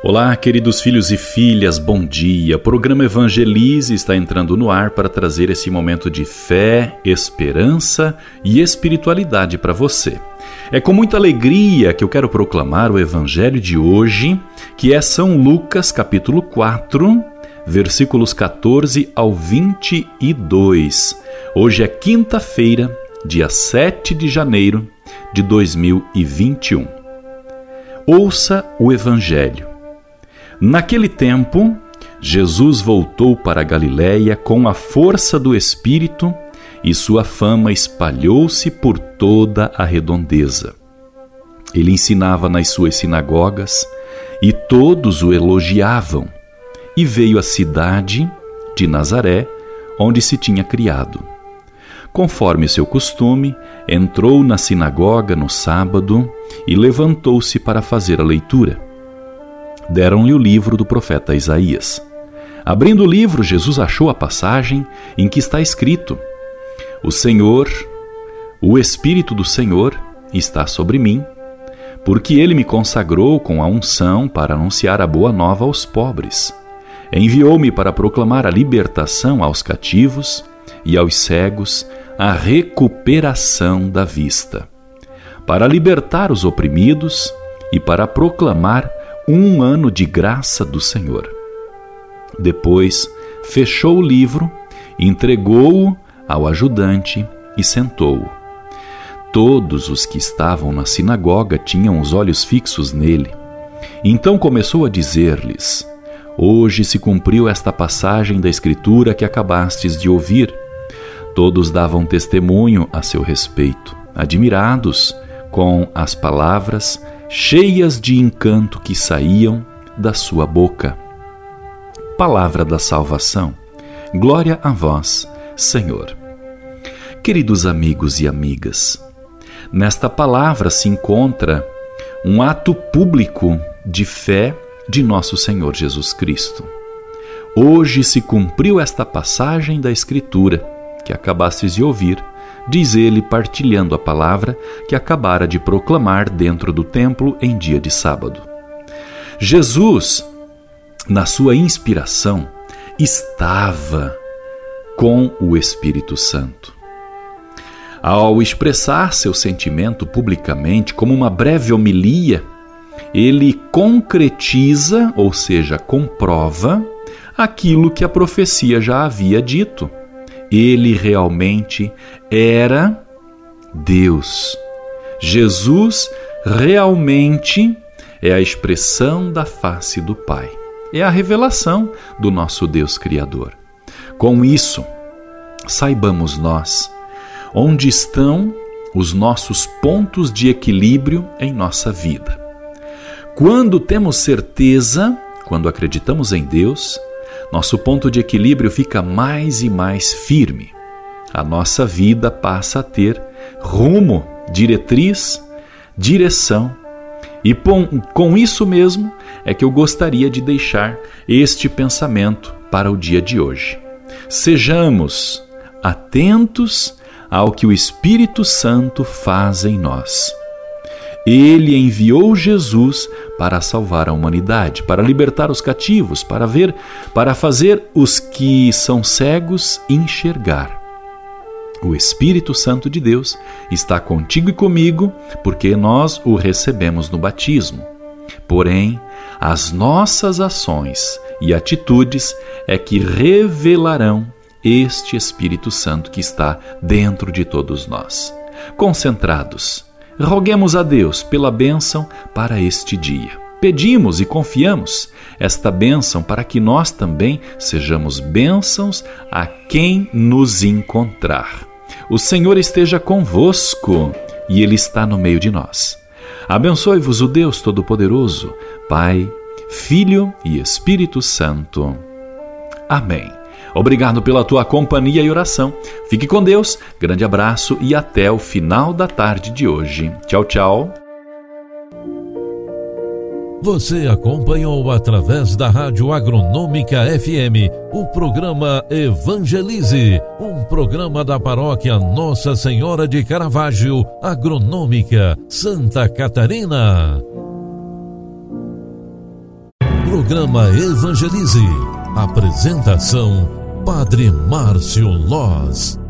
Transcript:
Olá, queridos filhos e filhas, bom dia. O programa Evangelize está entrando no ar para trazer esse momento de fé, esperança e espiritualidade para você. É com muita alegria que eu quero proclamar o evangelho de hoje, que é São Lucas, capítulo 4, versículos 14 ao 22. Hoje é quinta-feira, dia 7 de janeiro de 2021. Ouça o evangelho. Naquele tempo, Jesus voltou para Galiléia com a força do Espírito e sua fama espalhou-se por toda a redondeza. Ele ensinava nas suas sinagogas e todos o elogiavam. E veio à cidade de Nazaré, onde se tinha criado. Conforme seu costume, entrou na sinagoga no sábado e levantou-se para fazer a leitura. Deram-lhe o livro do profeta Isaías. Abrindo o livro, Jesus achou a passagem em que está escrito: o Senhor, o Espírito do Senhor, está sobre mim, porque ele me consagrou com a unção para anunciar a boa nova aos pobres. Enviou-me para proclamar a libertação aos cativos e aos cegos a recuperação da vista, para libertar os oprimidos e para proclamar um ano de graça do Senhor. Depois, fechou o livro, entregou-o ao ajudante e sentou-o. Todos os que estavam na sinagoga tinham os olhos fixos nele. Então começou a dizer-lhes: Hoje se cumpriu esta passagem da Escritura que acabastes de ouvir. Todos davam testemunho a seu respeito, admirados com as palavras cheias de encanto que saíam da sua boca. Palavra da salvação. Glória a vós, Senhor. Queridos amigos e amigas, nesta palavra se encontra um ato público de fé de nosso Senhor Jesus Cristo. Hoje se cumpriu esta passagem da Escritura que acabastes de ouvir, diz ele partilhando a palavra que acabara de proclamar dentro do templo em dia de sábado. Jesus, na sua inspiração, estava com o Espírito Santo. Ao expressar seu sentimento publicamente como uma breve homilia, ele concretiza, ou seja, comprova, aquilo que a profecia já havia dito. Ele realmente era Deus. Jesus realmente é a expressão da face do Pai. É a revelação do nosso Deus Criador. Com isso, saibamos nós onde estão os nossos pontos de equilíbrio em nossa vida. Quando temos certeza, quando acreditamos em Deus, nosso ponto de equilíbrio fica mais e mais firme. A nossa vida passa a ter rumo, diretriz, direção. E com, isso mesmo é que eu gostaria de deixar este pensamento para o dia de hoje. Sejamos atentos ao que o Espírito Santo faz em nós. Ele enviou Jesus para salvar a humanidade, para libertar os cativos, para ver, para fazer os que são cegos enxergar. O Espírito Santo de Deus está contigo e comigo, porque nós o recebemos no batismo. Porém, as nossas ações e atitudes é que revelarão este Espírito Santo que está dentro de todos nós. Concentrados, roguemos a Deus pela bênção para este dia. Pedimos e confiamos esta bênção para que nós também sejamos bênçãos a quem nos encontrar. O Senhor esteja convosco e Ele está no meio de nós. Abençoe-vos o Deus Todo-Poderoso, Pai, Filho e Espírito Santo. Amém. Obrigado pela tua companhia e oração. Fique com Deus, grande abraço e até o final da tarde de hoje. Tchau, tchau. Você acompanhou através da Rádio Agronômica FM o programa Evangelize, um programa da paróquia Nossa Senhora de Caravaggio, Agronômica, Santa Catarina. Programa Evangelize. Apresentação: Padre Márcio Loz.